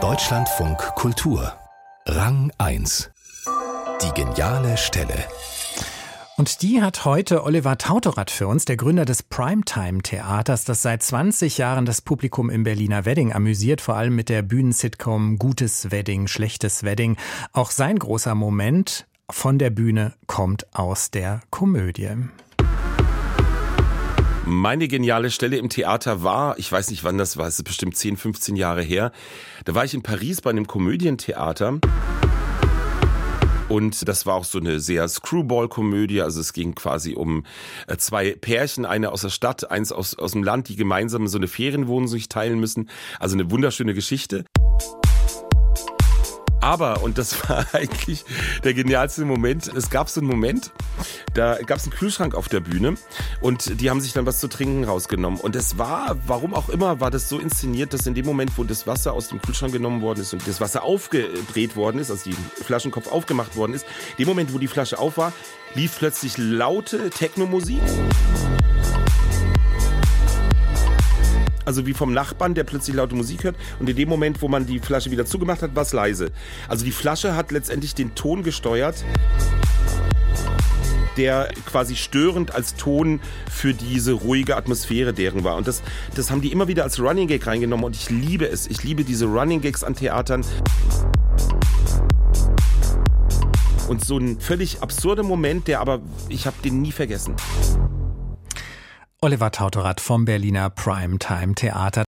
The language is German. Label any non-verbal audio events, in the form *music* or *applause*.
Deutschlandfunk Kultur Rang 1 Die geniale Stelle und die hat heute Oliver Tautorat für uns, der Gründer des Primetime-Theaters, das seit 20 Jahren das Publikum im Berliner Wedding amüsiert, vor allem mit der Bühnensitcom Gutes Wedding, Schlechtes Wedding. Auch sein großer Moment von der Bühne kommt aus der Komödie. Meine geniale Stelle im Theater war, ich weiß nicht wann das war, es ist bestimmt 10, 15 Jahre her. Da war ich in Paris bei einem Komödientheater. Und das war auch so eine sehr Screwball-Komödie. Also es ging quasi um äh, zwei Pärchen, eine aus der Stadt, eins aus, aus dem Land, die gemeinsam so eine Ferienwohnung sich teilen müssen. Also eine wunderschöne Geschichte. Aber, und das *laughs* war eigentlich der genialste Moment, es gab so einen Moment, da gab es einen Kühlschrank auf der Bühne und die haben sich dann was zu trinken rausgenommen. Und es war, warum auch immer, war das so inszeniert, dass in dem Moment, wo das Wasser aus dem Kühlschrank genommen worden ist und das Wasser aufgedreht worden ist, also die Flaschenkopf aufgemacht worden ist, dem Moment, wo die Flasche auf war, lief plötzlich laute Technomusik. Also wie vom Nachbarn, der plötzlich laute Musik hört. Und in dem Moment, wo man die Flasche wieder zugemacht hat, war es leise. Also die Flasche hat letztendlich den Ton gesteuert der quasi störend als Ton für diese ruhige Atmosphäre deren war. Und das, das haben die immer wieder als Running Gag reingenommen und ich liebe es. Ich liebe diese Running Gags an Theatern. Und so ein völlig absurder Moment, der aber, ich habe den nie vergessen. Oliver Tautorat vom Berliner Primetime Theater.